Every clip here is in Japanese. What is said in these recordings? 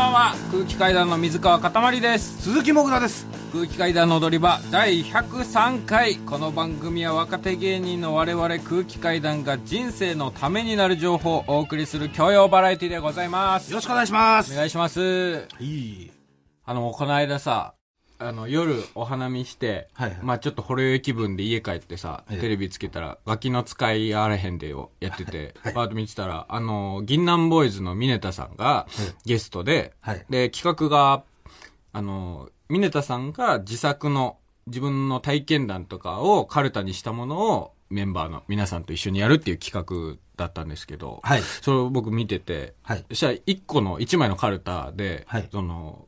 ばんは。空気階段の水川かたまりです。鈴木もぐらです。空気階段の踊り場第103回。この番組は若手芸人の我々空気階段が人生のためになる情報をお送りする教養バラエティでございます。よろしくお願いします。お願いします。いい。あのこの間さあの夜お花見して、はいはい。まあちょっとほろ酔い気分で家帰ってさ、ええ。テレビつけたら、ガキの使いあれへんでをやってて、バーッと見てたら、あの、銀杏ボーイズのミネタさんがええ。ゲストで、はい。で、企画が、あの、ミネタさんが自作の自分の体験談とかをカルタにしたものをメンバーの皆さんと一緒にやるっていう企画だったんですけど、はい。それを僕見てて、はい。そしたら一個の、一枚のカルタで、はい。その、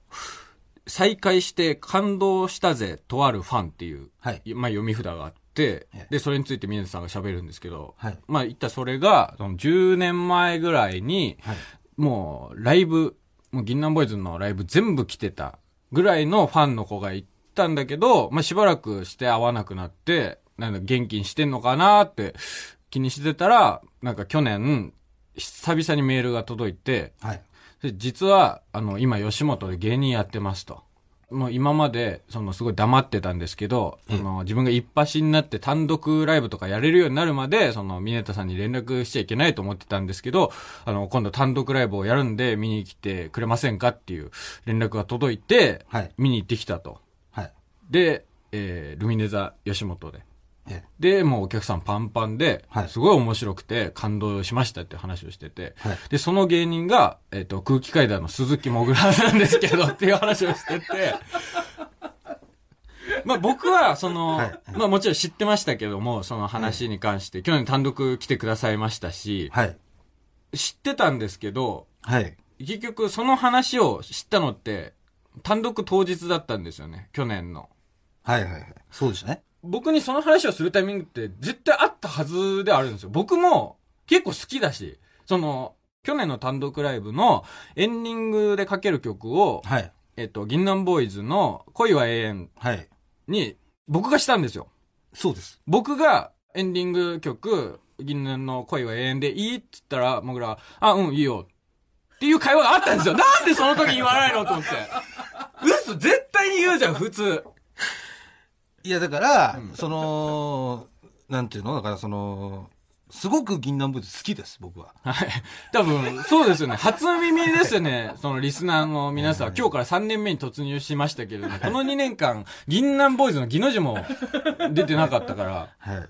再会して感動したぜ、とあるファンっていう、はい。まあ読み札があってええ、で、それについて宮根さんが喋るんですけど、はい。まあ言ったらそれが、その10年前ぐらいに、はい。もうライブ、もう銀杏ボーイズのライブ全部来てたぐらいのファンの子がいたんだけど、まあしばらくして会わなくなって、なんだ元気にしてんのかなって気にしてたら、なんか去年、久々にメールが届いて、はいで実は、あの、今、吉本で芸人やってますと。もう今まで、その、すごい黙ってたんですけど、ええその、自分が一発になって単独ライブとかやれるようになるまで、その、ミネタさんに連絡しちゃいけないと思ってたんですけど、あの、今度単独ライブをやるんで、見に来てくれませんかっていう連絡が届いて、はい見に行ってきたと。はいで、えールミネ座吉本で。えで、もうお客さんパンパンで、はい。すごい面白くて感動しましたって話をしてて、はい。で、その芸人が、えっ、と、空気階段の鈴木もぐらなんですけどっていう話をしてて、まあ僕は、その、はい。まあもちろん知ってましたけども、その話に関して、去年単独来てくださいましたし、はい。知ってたんですけど、はい。結局その話を知ったのって、単独当日だったんですよね、去年の。はいはいはい。そうでしたね僕にその話をするタイミングって絶対あったはずであるんですよ。僕も結構好きだし、その、去年の単独ライブのエンディングでかける曲を、はいえっと、銀杏ボーイズの恋は永遠はいに僕がしたんですよ。そうです僕がエンディング曲、銀杏の恋は永遠でいいって言ったら、僕ら、あ、うん、いいよ。っていう会話があったんですよ。なんでその時言わないのと思って。嘘、絶対に言うじゃん、普通。いやだから、そのなんていうの？だからそのすごく銀杏ボーイズ好きです僕ははい。多分、そうですよね。初耳ですよね。そのリスナーの皆さん。今日から3年目に突入しましたけれども、この2年間、銀杏ボーイズの技能字も出てなかったから、はい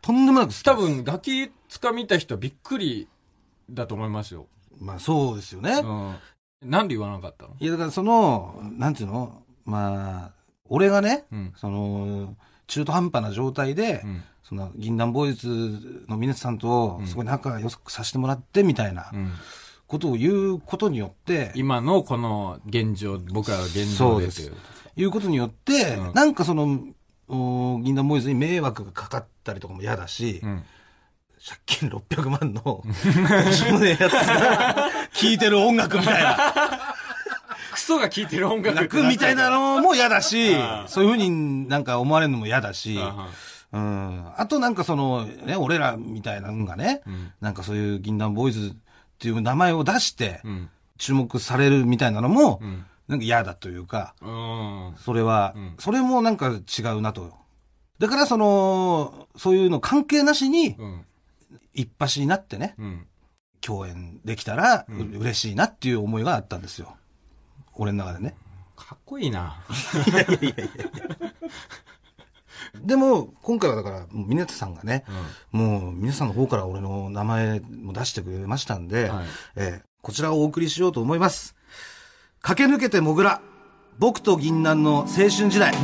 とんでもなく好きです多分、ガキつか見た人びっくりだと思いますよ。まあそうですよね、うん。なんで言わなかったの？いやだからそのなんていうの？まあ俺がね、うん。その中途半端な状態で、うん。その銀杏ボーイズの峰さんとうんすごい仲良くさせてもらってみたいなうん。ことを言うことによって、今のこの現状、僕らが現状でですす。言うことによって、うんなんかそのお銀杏ボーイズに迷惑がかかったりとかも嫌だし、うん。借金600万の 50年やつが聴いてる音楽みたいなクソが聴いてる音楽みたいなのも嫌だしそういうふうになんか思われるのも嫌だし、あうん、あとなんかその、ね、俺らみたいなのがね、うんなんかそういう銀杏ボーイズっていう名前を出してうん。注目されるみたいなのも、うん。なんか嫌だというか、うん。それは、うんそれもなんか違うなと。だからその、そういうの関係なしに、うん。一発になってね、うん。共演できたら、嬉しいなっていう思いがあったんですよ。俺の中でね。かっこいいな。でも、今回はだから、もう峰田さんがね、うん。もう皆さんの方から俺の名前も出してくれましたんで、はいえーこちらをお送りしようと思います。駆け抜けてもぐら、僕と銀杏の青春時代。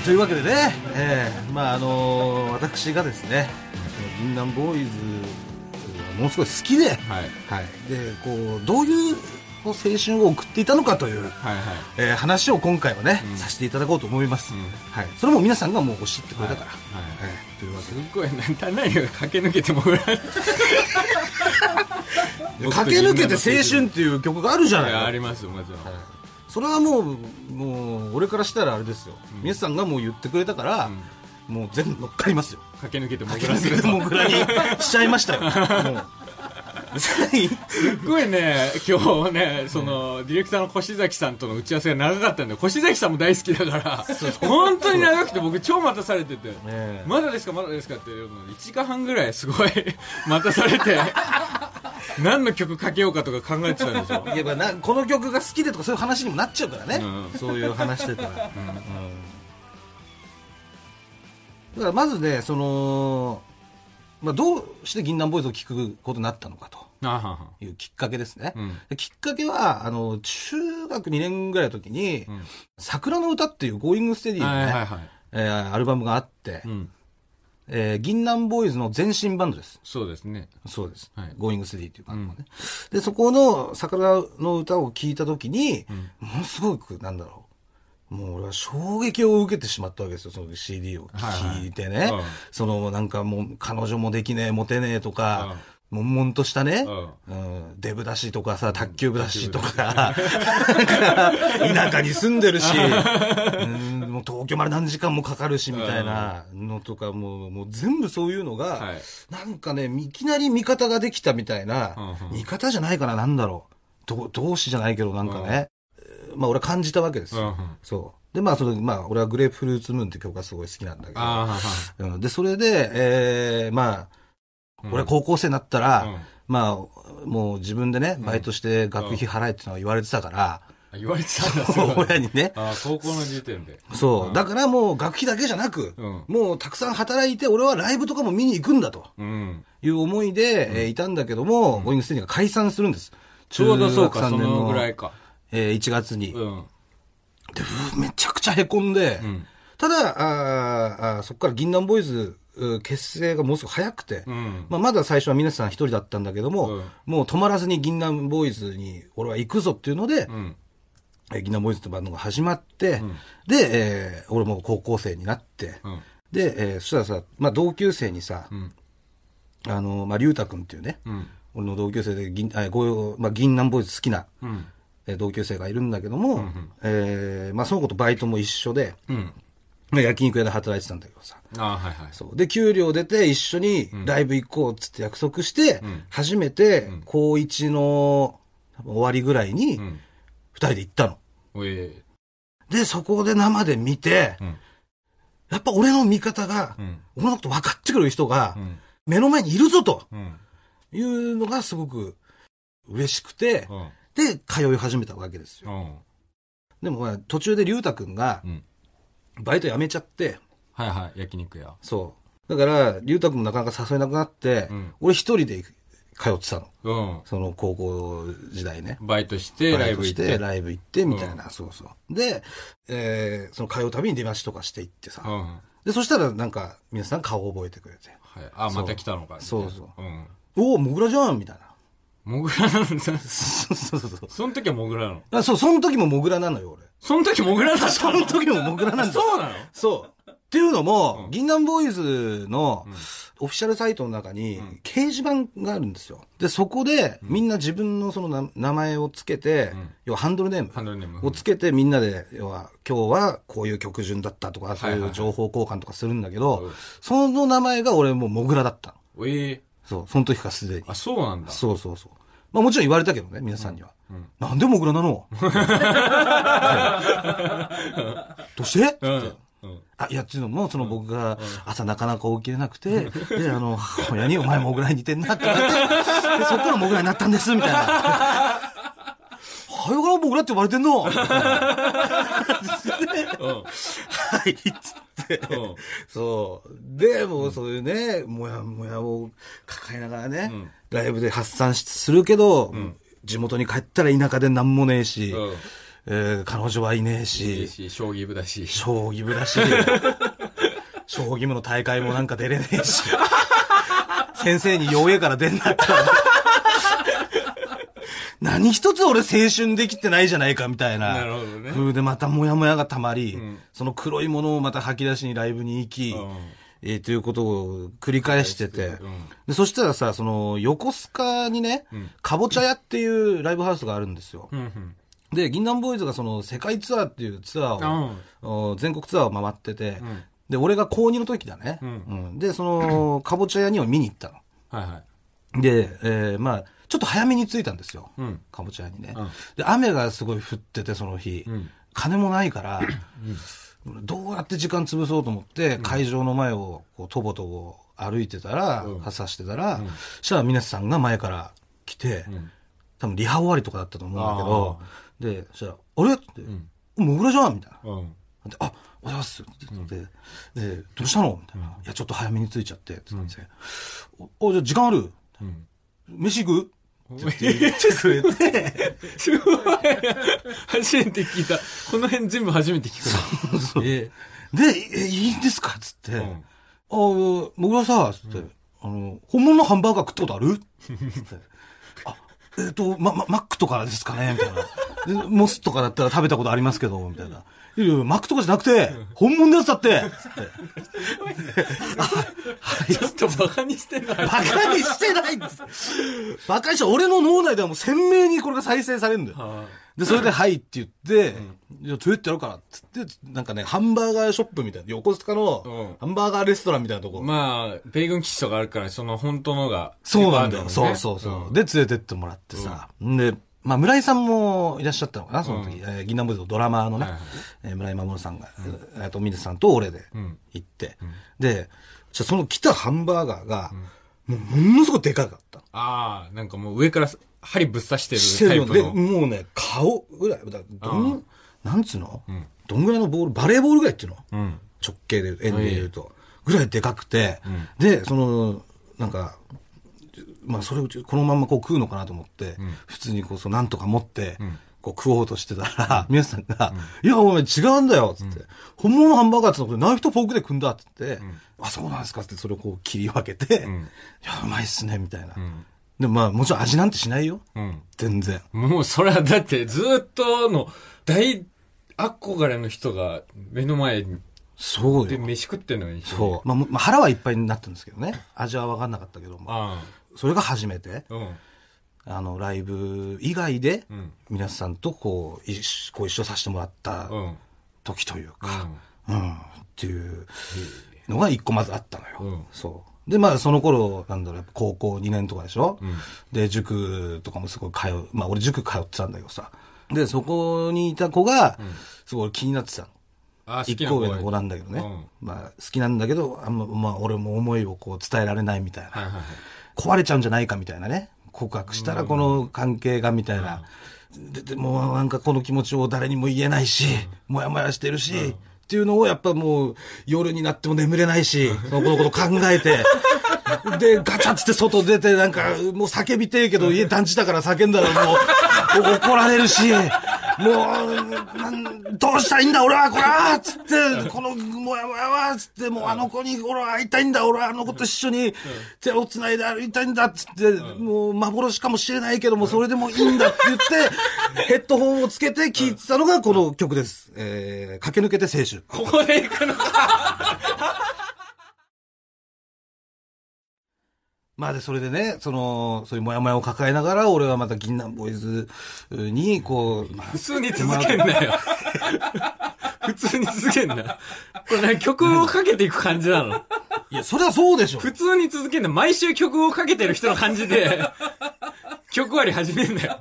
い、というわけでね、えーまああのー私がですね、銀杏ボーイズがものすごい好きで、はい。はい、でこうどういうこう青春を送っていたのかという、はいはい。えー話を今回はね、うん。させていただこうと思います、うん。はい、それも皆さんがもうおっしゃってくれたから、はい。はい。えーというわすっごい、何何が駆け抜けてもらえ 駆け抜けて青春っていう曲があるじゃないありますよ、もちろん。はいそれはもうもう俺からしたらあれですよ、皆さんがもう言ってくれたから、もう全部乗っかりますよ。駆け抜けてもぐ駆らせるけ抜けてモグラにしちゃいましたよ。もう。すっごいね、今日ね、その、ディレクターの越崎さんとの打ち合わせが長かったんで、越崎さんも大好きだから、本当に長くて僕超待たされてて、え。まだですか？まだですか？って言うのに1時間半ぐらいすごい 待たされて、何の曲かけようかとか考えてたんですよ。いやまあなこの曲が好きでとかそういう話にもなっちゃうからね、うんそういう話してたら、うん。だからまずねその、まあ、どうして銀杏ボーイズを聴くことになったのかとあはは。いうきっかけですね、うん。できっかけはあの中学2年ぐらいの時に「ん。桜の歌」っていう「ゴーイングステディのね、はいはいはい。えーアルバムがあって、うん。えー銀杏ボーイズの前身バンドです。そうですね。そうです。はい。ゴーイングステディっていうバンドがね。で、そこの桜の歌を聴いたときに、ものすごく、なんだろう。もう俺は衝撃を受けてしまったわけですよ、その CD を。聴いてね。はいはい。うん。そのなんかもう彼女もできねえ、モテねえとか、悶々としたね、うん、デブだしとかさ、卓球部だしとか、なんか田舎に住んでるし、う んもう東京まで何時間もかかるしみたいなのとか、もうもう全部そういうのが、はい。なんかね、いきなり味方ができたみたいな、うんうん。味方じゃないかな、なんだろう。ど同志じゃないけど、なんかね、えーまあ俺は感じたわけですよ。うんうん。そう。で、まあその、まあ俺はグレープフルーツムーンって曲がすごい好きなんだけど、うん。で、それで、えーまあ、うん。俺高校生になったら、うん。まあ、もう自分でね、バイトして学費払えってのは言われてたから、あ言われてたんだ、すごい親にね。ああ、高校の時点で。そう。だからもう学費だけじゃなく、うんもうたくさん働いて、俺はライブとかも見に行くんだとうん。いう思いで、えーいたんだけども、ゴーイングステディが解散するんです。ちょうどそうか、そのぐらいか。えー1月に。うん。でうーめちゃくちゃ凹んで、んただ、あーあーそこから銀杏ボーイズうー結成がもうすぐ早くて、うん。まあ、まだ最初は皆さん一人だったんだけども、うんもう止まらずに銀杏ボーイズに俺は行くぞっていうので、うん。えー銀杏ボーイズってバンドが始まって、で、えー俺も高校生になって、うん。で、えーそしたらさ、まあ、同級生にさ、んあの、まあ、龍太君っていうね、うん。俺の同級生で銀、あごまあ、銀杏ボーイズ好きな、うん。えー同級生がいるんだけども、えーまあ、その子とバイトも一緒で、うん。まあ、焼肉屋で働いてたんだけどさ、ああ、はいはい。そう。で、給料出て一緒にライブ行こうっつって約束して、初めて高1の終わりぐらいにうん。二人で行ったの。で、そこで生で見て、うん。やっぱ俺の味方が、うん。俺のこと分かってくれる人がうん。目の前にいるぞとうん。いうのがすごく嬉しくて、うん。で、通い始めたわけですよ。うん。でもまあ途中で龍太くんがうん。バイト辞めちゃって、はいはい、焼肉屋。そう。だから、龍太くんもなかなか誘えなくなって、うん俺一人で通ってたの。うん。その高校時代ね。バイトして、ライブ行って。ライブ行って、みたいな、そうそう。で、えーその通うたびに出待ちとかして行ってさ。うん。はい。で、そしたらなんか、皆さん顔を覚えてくれて。あ、また来たのか。そうそううん。おお、モグラじゃんみたいな。モグラなんだ。そうそうそう。その時はモグラなの？あそう、その時もモグラなのよ、俺。その時モグラだったその時もモグラなんだよ。そうなの？そう。っていうのも、うん銀杏ボーイズのオフィシャルサイトの中に掲示板があるんですよ。で、そこでみんな自分のそのな名前をつけて、ん要はハンドルネーム。ハンドルネーム。をつけてみんなで、要は、今日はこういう曲順だったとか、そうはいう情報交換とかするんだけど、うんその名前が俺もうモグラだったの。おえそう、その時からすでに。あ、そうなんだ。そうそうそう。まあもちろん言われたけどね、皆さんには。うんなんでモグラなの？どうして？って。あ、いや、っていうのも、その僕が朝なかなか起きれなくて、で、あの、母親にお前モグラに似てんなって言われて、で、そっからモグラになったんです、みたいな。母親からモグラって呼ばれてんのはい、うん。つって。うん。そう。で、もうそういうね、もやもやを抱えながらね、うんライブで発散しするけど、地元に帰ったら田舎で何もねえし、うんえー彼女はいねえいいし、し、将棋部だし。将棋部だし、将棋部の大会もなんか出れねえし、先生に弱えから出んなったら、何一つ俺青春できてないじゃないかみたいな。なるほどね。風でまたモヤモヤがたまり、ん。その黒いものをまた吐き出しにライブに行き、うん。えーということを繰り返してて、うん。でそしたらさ、その横須賀にね、かぼちゃ屋っていうライブハウスがあるんですよ。うんうん。で、銀杏ボーイズがその世界ツアーっていうツアーを、お全国ツアーを回ってて、で、俺が高2の時だね。うん。うん。で、その、かぼちゃ屋には見に行ったの。はいはい。で、えーまあ、ちょっと早めに着いたんですよ。うん。かぼちゃ屋にね、うん。で、雨がすごい降ってて、その日。うん。金もないから、どうやって時間潰そうと思って、会場の前をこうとぼとぼ歩いてたら、うん。傘してたら、そしたら皆さんが前から来て、ん。多分リハ終わりとかだったと思うんだけど、で、そしたら、あれ？って、もう裏じゃんみたいな。うん。であ、おはようございます。って言って、で、どうしたの？みたいな。いや、ちょっと早めに着いちゃって、って言って、お、おじゃあ時間ある？うん。飯行く？って言ってくれて、すごい。初めて聞いた。この辺全部初めて聞くな。えで、え、いいんですか？つって、ん。あ、もぐらさ、つって、あの、本物のハンバーガー食ったことある？つって。あ、えっ、と、ま、ま、マックとかですかね？みたいな。でモスとかだったら食べたことありますけど、みたいな。いやいやマックとかじゃなくて、本物のやつだってつって。ちょっとバカにしてんのバカにしてないんです。バカにして、俺の脳内ではもう鮮明にこれが再生されるんだよ。はで、それで、はいって言って、いや、連れてやるから、つって、なんかね、ハンバーガーショップみたいな、横須賀のうんハンバーガーレストランみたいなとこ。まあ、米軍基地とかあるから、その本当のが。そうなんだよ。ねそうそうそう。で、連れてってもらってさ。で、まあ、村井さんもいらっしゃったのかな、その時。うんえー銀杏ボーイズのドラマーのね、はいはいえー村井守さんが、えっと、水さんと俺でうん。行って。で、じゃあその来たハンバーガーが、もう、ものすごくでかかった。ああ、なんかもう上から針ぶっ刺してるタイプの。もうね、顔ぐらい、だどん、なんつうの、ん。どんぐらいのボール、バレーボールぐらいっていうの？うん。直径で、円で言うと。ぐらいでかくて、で、その、なんか、まあそれをこのまんまこう食うのかなと思って、普通にこう、そうなんとか持って、こう食おうとしてたら、皆さんが、いや、お前違うんだよ、つって、本物のハンバーガーって言ったらナイフとフォークで食うんだ、つって、あ、そうなんですかってそれをこう切り分けて、いや、うまいっすね、みたいな。で、まあもちろん味なんてしないよ。うん。全然。もうそれはだってずっとの大憧れの人が目の前でそうよ。飯食ってんのに。そう。まあ、まあ、腹はいっぱいになったんですけどね。味は分かんなかったけども。あそれが初めて。あ。うん。あの、ライブ以外でうん、皆さんとこう、一緒ご一緒させてもらったうん。時というか、うん、っていうのが一個まずあったのよ。うんそう。で、まあ、その頃、なんだろう、高校2年とかでしょ、で、塾とかもすごい通う。まあ、俺塾通ってたんだけどさ。で、そこにいた子が、すごい気になってたの。あ、好一個上の子なんだけどね。まあ、好きなんだけど、あんま、まあ、俺も思いをこう伝えられないみたいな。はいはいはい。壊れちゃうんじゃないかみたいなね。告白したらこの関係がみたいな。ででもうなんかこの気持ちを誰にも言えないし、もやもやしてるし、っていうのをやっぱもう夜になっても眠れないし、その子のこと考えて、で、ガチャって外出てなんかもう叫びてえけど家団地だから叫んだらもう怒られるし、もう、なんどうしたらいいんだ俺はこれはつって、このもやもやはつって、もうあの子に俺は会いたいんだ俺はあの子と一緒に手を繋いで歩いたいんだっつって、もう幻かもしれないけどもそれでもいいんだって言って、ヘッドホンをつけて聴いてたのがこの曲です。えー、駆け抜けて青春。ここで行くのまあで、それでね、その、そういうモヤモヤを抱えながら、俺はまた銀杏ボーイズに、こう、まあ普通に続けんなよ。普通に続けんな。これ何曲をかけていく感じなのいや、それはそうでしょ。普通に続けんな。毎週曲をかけてる人の感じで、曲割り始めんなよ。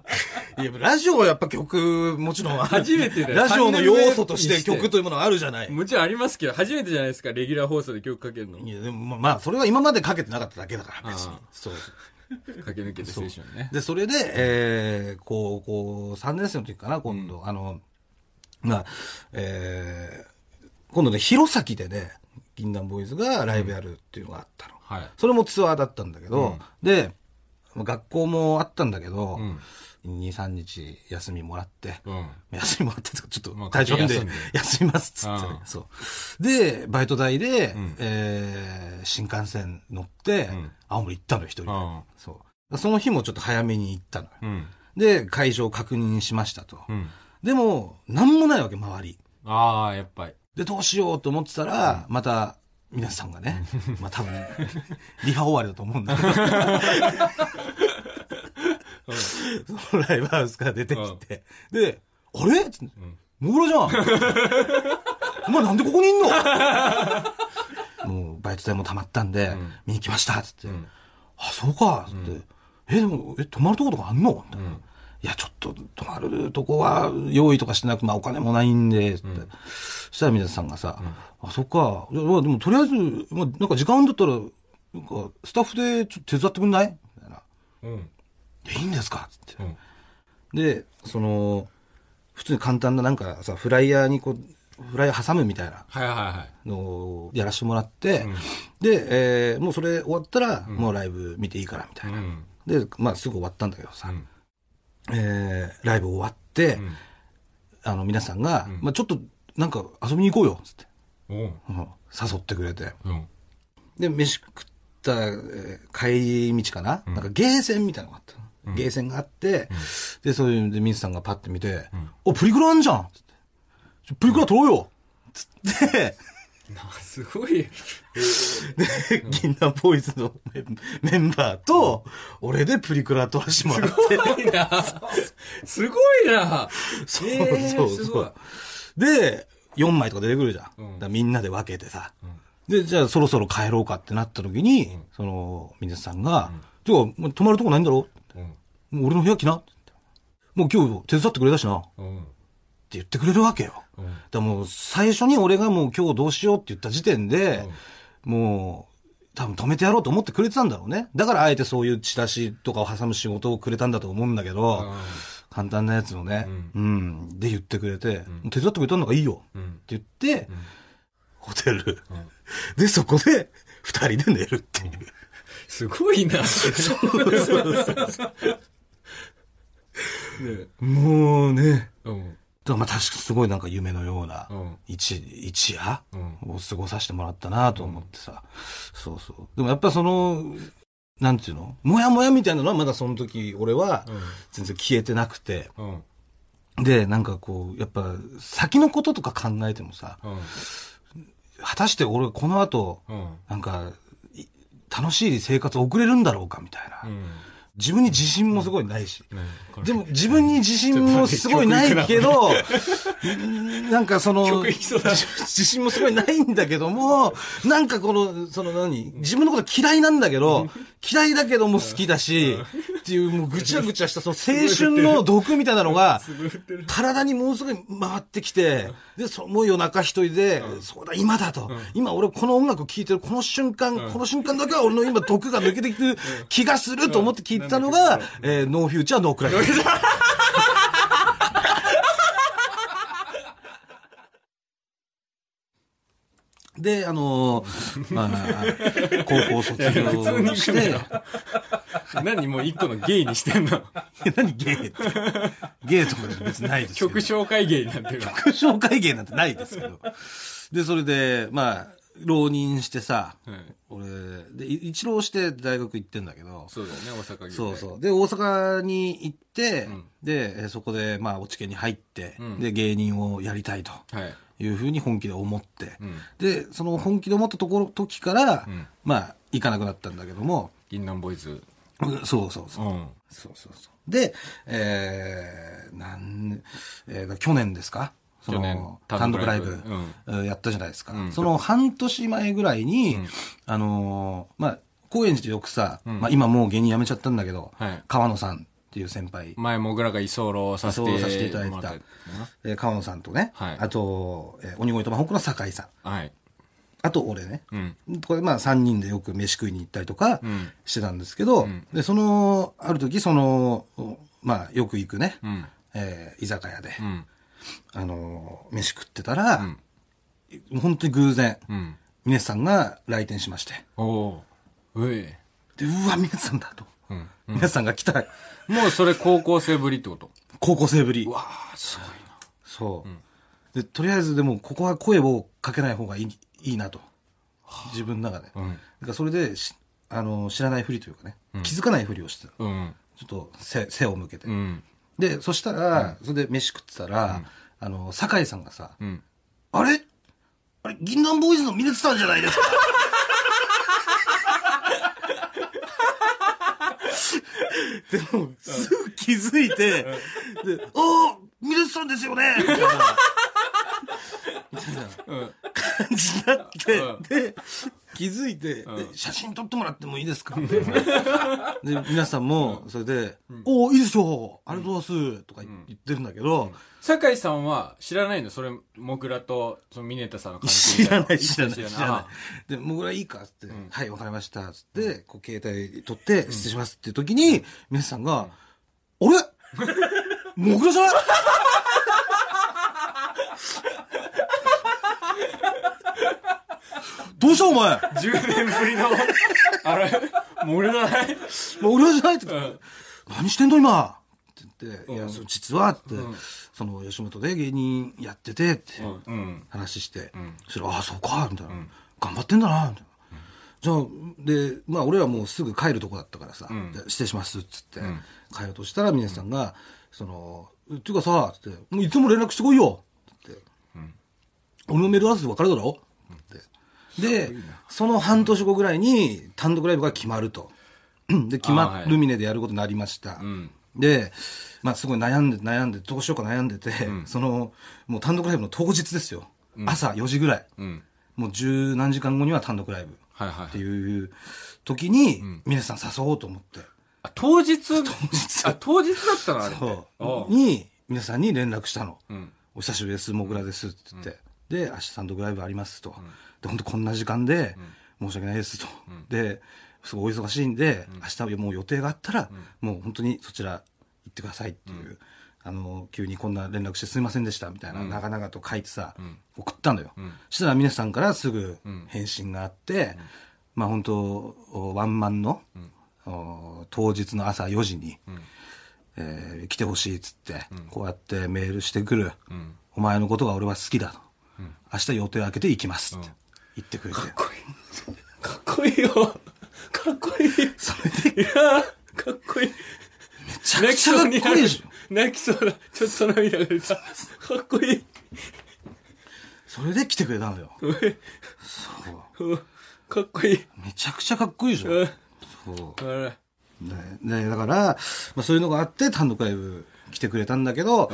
いや、ラジオはやっぱ曲、もちろん、初めてだよラジオの要素として曲というものがあるじゃない。もちろんありますけど、初めてじゃないですか、レギュラー放送で曲かけるの。いや、でもまあまあ、それは今までかけてなかっただけだから、別にあ。そう。駆け抜けて青春ね。で、それで、えー、高校3年生の時かな、今度、あの、まあ、えー、今度ね、弘前でね、銀杏ボーイズがライブやるっていうのがあったの。はい。それもツアーだったんだけど、で、学校もあったんだけど、うん2、3日休みもらって、うん。休みもらってちょっまあと体調悪いんで休みますっつってねそう。で、バイト代で、んえー新幹線乗って、ん青森行ったの一人でそう。その日もちょっと早めに行ったのよ。うん。で、会場確認しましたと。うん。でも、なんもないわけ、周り。ああ、やっぱり。で、どうしようと思ってたら、また、皆さんがね、まあ多分、リハ終わりだと思うんだけど、そのライブハウスから出てきて、で、あれ？つってもぐらじゃん。お前なんでここにいんの？ツ代も溜まったんで、ん。見に来ましたっつって、ん。あ、そうかっつって、え、でも、え、泊まるとことかあんの？みたいな。うんいや、ちょっと、泊まるとこは用意とかしてなくて、まあお金もないんで、つって。そしたら皆さんがさ、あ、そっか。いやまあでもとりあえず、まあなんか時間だったら、なんかスタッフでちょっと手伝ってくんない？みたいな。うん。いやいいんですか？つって。うん。で、その、普通に簡単ななんかさ、フライヤーにこう、フライヤー挟むみたいなはいはいはい。のをやらせてもらって、んで、えーもうそれ終わったら、もうライブ見ていいからみたいな。うん。で、まあすぐ終わったんだけどさ、うん。えーライブ終わって、ん。あの皆さんが、まあちょっとなんか遊びに行こうよ、つって、おう。うん。誘ってくれて。うん。で、飯食った、えー帰り道かな、なんかゲーセンみたいなのがあったの、ゲーセンがあって、で、そういうので、ミスさんがパッて見て、お、プリクラあんじゃん！つって。プリクラ撮ろうよ！つって、なすごい。銀杏ボーイズのメンバーと、俺でプリクラ撮らせてもらって。すごいな。すごいな。そうえーそうそう。で、4枚とか出てくるじゃん。うんだみんなで分けてさ。で、じゃあそろそろ帰ろうかってなった時に、その、水さんが、てか、泊まるとこないんだろ？う俺の部屋来な？もう今日手伝ってくれたしな。ってうん。言ってくれるわけよ。うん。だもう最初に俺がもう今日どうしようって言った時点で、もう多分止めてやろうと思ってくれてたんだろうね。だからあえてそういうチラシとかを挟む仕事をくれたんだと思うんだけど、簡単なやつをね、うん、で言ってくれて、手伝ってくれたんだからいいよってうん。言って、ホテル、で、そこで二人で寝るっていう。すごいな。ねもうね、うん。だまあ確かにすごいなんか夢のようなうん一、一夜うんを過ごさせてもらったなと思ってさ、そうそう。でもやっぱその、なんていうの？もやもやみたいなのはまだその時俺は全然消えてなくて、うん。で、なんかこう、やっぱ先のこととか考えてもさ、うん。果たして俺この後、うん。なんか、い楽しい生活を送れるんだろうかみたいな。うん。自分に自信もすごいないし。でも自分に自信もすごいないけど、なんかその、自信もすごいないんだけども、なんかこの、その何？自分のこと嫌いなんだけど、嫌いだけども好きだし、っていうもうぐちゃぐちゃしたその青春の毒みたいなのが、体にものすごい回ってきて、で、そもう夜中一人で、そうだ、今だと。今俺この音楽聴いてるこの瞬間、この瞬間だけは俺の今毒が抜けていく気がすると思って聞いてたのが、えーノーフューチャーノークライ。で、あのーまあ、高校卒業して、何もう一個のゲイにしてんの？何ゲイって。ゲイとか別にないですけど。曲紹介ゲイになってる。曲紹介芸なんてないですけど。で、それで、まあ、浪人してさ、はい俺、で、い一浪して大学行ってんだけど、そうだよね、大阪ゲイ。そうそう。で、大阪に行って、んで、えそこで、まあ、落ち家に入って、うんで、芸人をやりたいとはい。いうふうに本気で思って、うん。で、その本気で思ったところ、時から、うんまあ、行かなくなったんだけども、銀杏ボーイズ。うんそうそうそう。うん。そうそうそう。で、えー、なん、えーだ去年ですかその、単独ライブ、やったじゃないですか。うん。その半年前ぐらいに、うん。あのーまあ、高円寺でよくさ、うん。まあ今もう芸人辞めちゃったんだけど、はい。川野さんっていう先輩、前、もぐらが居候させてさせていただいてた。えー川野さんとね、はい。あと、えー鬼越トマホークの酒井さん、はい。あと俺ね、うん。これまあ3人でよく飯食いに行ったりとかうん。してたんですけど、ん。で、その、ある時その、まあよく行くね、うん。えー居酒屋で、うん。あのー飯食ってたら、ん本当に偶然、うん。峰さんが来店しまして、おおうい。で、うわ、峰さんだと。うん。峰さんが来た。もうそれ高校生ぶりってこと？高校生ぶりう。わあすごいそう、で、とりあえずでも、ここは声をかけない方がいいいいなと。自分の中で。な。うん。だからそれでし、あの、知らないふりというかね、気づかないふりをしてた。うん。ちょっと背、背を向けて。うん。で、そしたら、それで飯食ってたら、あの、酒井さんがさ、うん。あれ？あれ、銀杏ボーイズの峰さんじゃないですか。でも、すぐ気づいて、で、おー峰さんですよね。みたいな、みたいなうん。感じになって、うん。で、気づいて、うん。で写真撮ってもらってもいいですか？で、皆さんも、それで、おおいいですよありがとうございます。とか言言ってるんだけど、酒井さんは知らないの？それ、モグラと、そのミネタさんの関係知らない、知らない、知らない。で、もぐらいいかっつって、ん。はい、わかりました。つって、こう、携帯取って、失礼しますっていう時に、皆さんが、あれ？もぐらじゃない？どうしたお前。10年ぶりの、あれ、モグラじゃない？もぐらじゃないって、ん。何してんの今？って言って、いや、うんその実は、って、ん。その、吉本で芸人やってて、って、うん。話して、ん。そしたら、ああ、そうか、みたいな、ん。頑張ってんだな、みたいな。じゃあ、で、まあ、俺はもうすぐ帰るとこだったからさ、ん。で失礼します、っつって、ん。帰ろうとしたら、峰さんが、その、っていうかさ、つって、もういつも連絡してこいよ、って。俺のメールアドレス分かるだろ？って。で、その半年後ぐらいに単独ライブが決まると。で、決まる峰でやることになりました。んで、まあすごい悩んで悩んで、どうしようか悩んでて、その、もう単独ライブの当日ですよ。朝4時ぐらい。うん。もう十何時間後には単独ライブはいはい。っていう時に、皆さん誘おうと思って。あ、当日？当日あ、当日だったのあれ。に、皆さんに連絡したの。うん。お久しぶりです、もぐらですって言って。で、明日単独ライブありますと。で、本当こんな時間で、申し訳ないですと。で、すごいお忙しいんで、明日もう予定があったら、もう本当にそちら行ってくださいっていう。あの、急にこんな連絡してすいませんでしたみたいな、長々と書いてさ、送ったのよ。そしたら皆さんからすぐ返信があって、まあ本当ワンマンの、お当日の朝4時に、えー来てほしいっつって、こうやってメールしてくる、お前のことが俺は好きだと、明日予定開けて行きますって言ってくれて、かっこいいよ。かっこいい。それでいやーかっこいい。めちゃくちゃかっこいいでしょ泣きそうだ。ちょっと涙が出た。かっこいい。それで来てくれたのよそううんかっこいい。めちゃくちゃかっこいいでしうんょそうあれ。ねねだから、まあ、そういうのがあって単独ライブ来てくれたんだけど、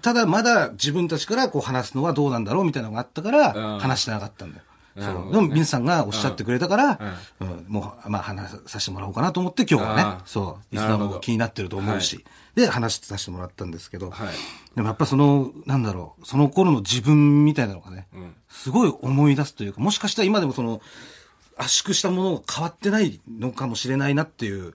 ただまだ自分たちからこう話すのはどうなんだろうみたいなのがあったから、うん話してなかったんだよ。そう。でも、皆さんがおっしゃってくれたから、うん。もう、まあ、話させてもらおうかなと思って今日はね。そう、いつなるほど。でも気になってると思うし、で、話させてもらったんですけど、はい。でもやっぱその、なんだろう、その頃の自分みたいなのがね、ん。すごい思い出すというか、もしかしたら今でもその、圧縮したものが変わってないのかもしれないなっていう、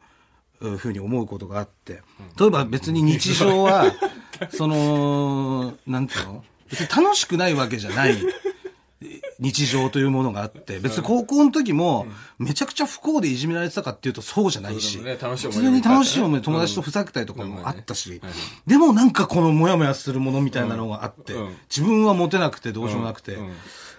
うふうに思うことがあって、例えば別に日常は、その、なんていうの？別に楽しくないわけじゃない日常というものがあって、別に高校の時も、めちゃくちゃ不幸でいじめられてたかっていうとそうじゃないし、普通に楽しい思い友達とふざけたりとかもあったしうん、でもなんかこのモヤモヤするものみたいなのがあってうん、自分はモテなくてどうしようもなくて。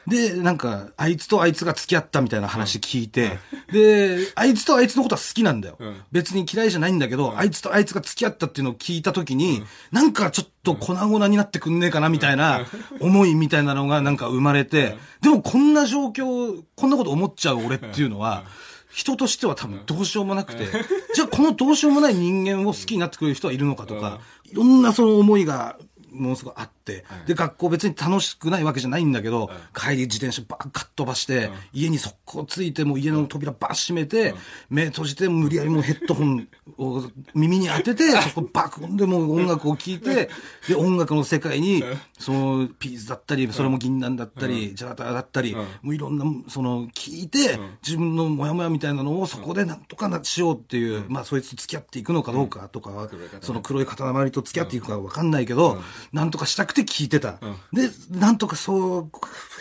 で、なんか、あいつとあいつが付き合ったみたいな話聞いて、で、あいつとあいつのことは好きなんだよ。うん。別に嫌いじゃないんだけど、あいつとあいつが付き合ったっていうのを聞いたときに、なんかちょっと粉々になってくんねえかなみたいな思いみたいなのがなんか生まれて、でもこんな状況、こんなこと思っちゃう俺っていうのは、人としては多分どうしようもなくて、じゃあこのどうしようもない人間を好きになってくれる人はいるのかとか、いろんなその思いが、ものすごいあって、で、学校別に楽しくないわけじゃないんだけど、帰り自転車ばっかっ飛ばして、家に速攻ついて、もう家の扉ばっ閉めて、目閉じて、無理やりもうヘッドホンを耳に当てて、そこバクンでもう音楽を聴いて、で、音楽の世界に、その、ピースだったり、それも銀杏だったり、ジャラタだったり、もういろんな、その、聞いて、自分のモヤモヤみたいなのをそこでなんとかなしようっていう、まあ、そいつと付き合っていくのかどうかとかは、その黒い塊と付き合っていくかわかんないけど、なんとかしたくて聞いてた。で、なんとかそう、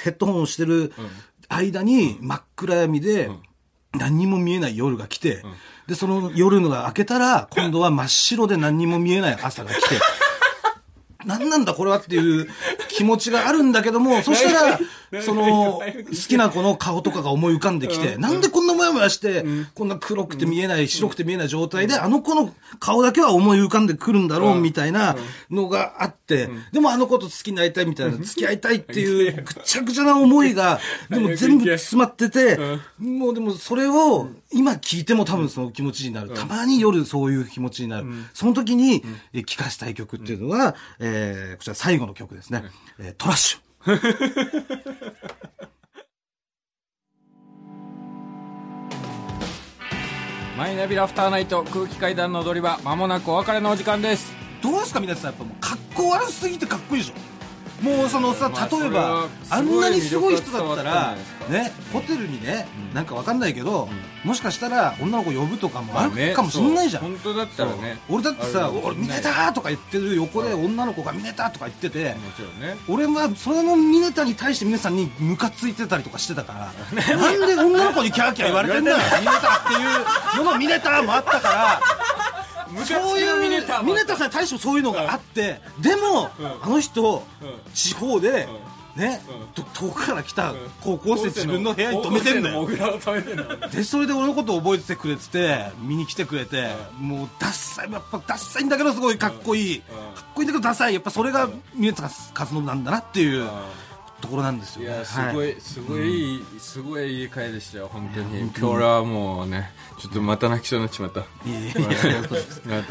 ヘッドホンをしてる間に、真っ暗闇で、何にも見えない夜が来て、で、その夜のが明けたら、今度は真っ白で何にも見えない朝が来て、何なんだこれはっていう気持ちがあるんだけども、そしたら、その、好きな子の顔とかが思い浮かんできて、なんでこんなモヤモヤして、こんな黒くて見えない、白くて見えない状態で、あの子の顔だけは思い浮かんでくるんだろう、みたいなのがあって、でもあの子と好きになりたいみたいな、付き合いたいっていう、ぐちゃぐちゃな思いが、でも全部詰まってて、もうでもそれを、今聞いても多分その気持ちになる。たまに夜そういう気持ちになる。その時に、え聴かせたい曲っていうのは、えーこちら最後の曲ですね。えー、トラッシュ。マイナビラフターナイト空気階段の踊り場まもなくお別れのお時間です。どうですか皆さん。やっぱもう格好悪すぎてかっこいいでしょ。もうそのさまあ例えば、あんなにすごい人だったらね。ホテルにね、なんかわかんないけど、もしかしたら女の子呼ぶとかもあるかもしんないじゃん、本当だったらね。俺だってさある「俺ミネタ!」とか言ってる横で女の子が「ミネタ!」とか言ってて俺はそれのミネタに対して皆さんにムカついてたりとかしてたからなんで女の子にキャーキャー言われてんだよ。ミネタっていうののミネタもあったからそういうミネタミネタさんに対してもそういうのがあってでもあの人地方でねど遠くから来た高校生自分の部屋に泊めてんだよ。でそれで俺のことを覚えててくれてて見に来てくれてもうダッサいやっぱダッサいんだけどすごいかっこいい。かっこいいんだけどダサい。やっぱそれがミネタ活動なんだなっていうところなんですよね。いやすご、はいすごいいい、すごいいい回でしたよ本当に。今日俺はもうねちょっとまた泣きそうになっちまった。いえいえ。あと、すごい。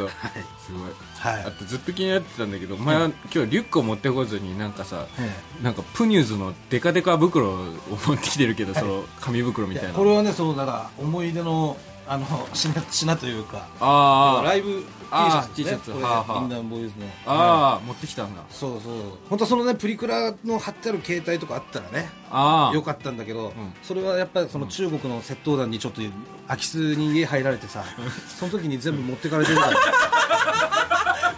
はい。あとずっと気になってたんだけどお前は今日リュックを持ってこずになんかさえなんかプニューズのデカデカ袋を持ってきてるけど、その紙袋みたいな。これはねそのだから思い出のあの品品というか。あーライブ T シャツね。はあはあ。インダンボーイズの。ああ、持ってきたんだ。そうそう。本当はそのねプリクラの貼ってある携帯とかあったらねああよかったんだけど、ん。それはやっぱりその中国の窃盗団にちょっと空き巣に家入られてさその時に全部持ってかれてるから。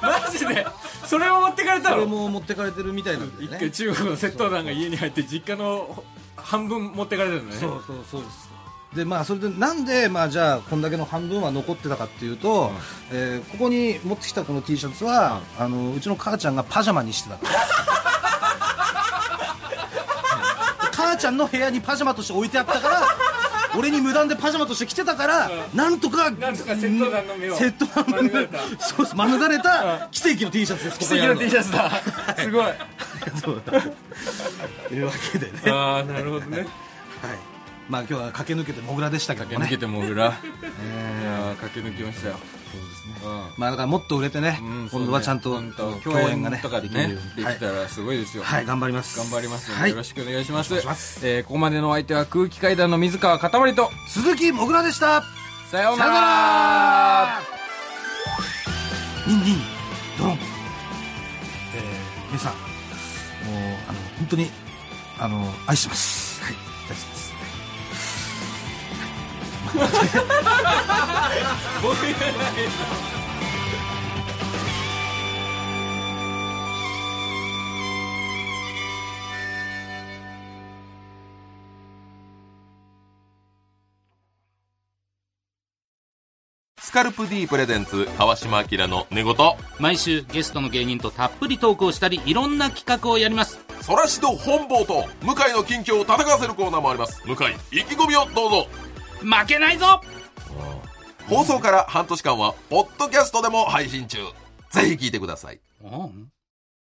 マジで？それを持ってかれたそれのも持ってかれてるみたいなんだ一よね。回中国の窃盗団が家に入って実家の半分持ってかれたのね。そうそうそう。ですでまあそれでなんでまあじゃあこんだけの半分は残ってたかっていうと、えーここに持ってきたこの T シャツは、あのうちの母ちゃんがパジャマにしてた。母ちゃんの部屋にパジャマとして置いてあったから俺に無断でパジャマとして着てたから、なんとかなんとか窃盗団の目を。窃盗団の目免れた。そうです免れた奇跡の T シャツです奇跡の T シャツだ。すごい。そうと いうわけでね。はいああなるほどねまあ今日は駆け抜けてモグラでしたけどもね。駆け抜けても裏いやー駆け抜けましたよ。そうですね。うん。まあだからもっと売れてね、うん今度はちゃんと共演がねとかでできできたらすごいですよ。はい、頑張ります。頑張りますよろしくお願いします。お願いします。えーここまでのお相手は空気階段の水川かたまりと。鈴木もぐらでした。さようなら。ニンニンドロン。えー、皆さんもうあの本当にあの愛してますスカルプ D プレゼンツ川島明の寝言。毎週ゲストの芸人とたっぷりトークをしたりいろんな企画をやります。そらしど本坊と向井の近況を戦わせるコーナーもあります。向井意気込みをどうぞ負けないぞ！放送から半年間はポッドキャストでも配信中。ぜひ聞いてください。うん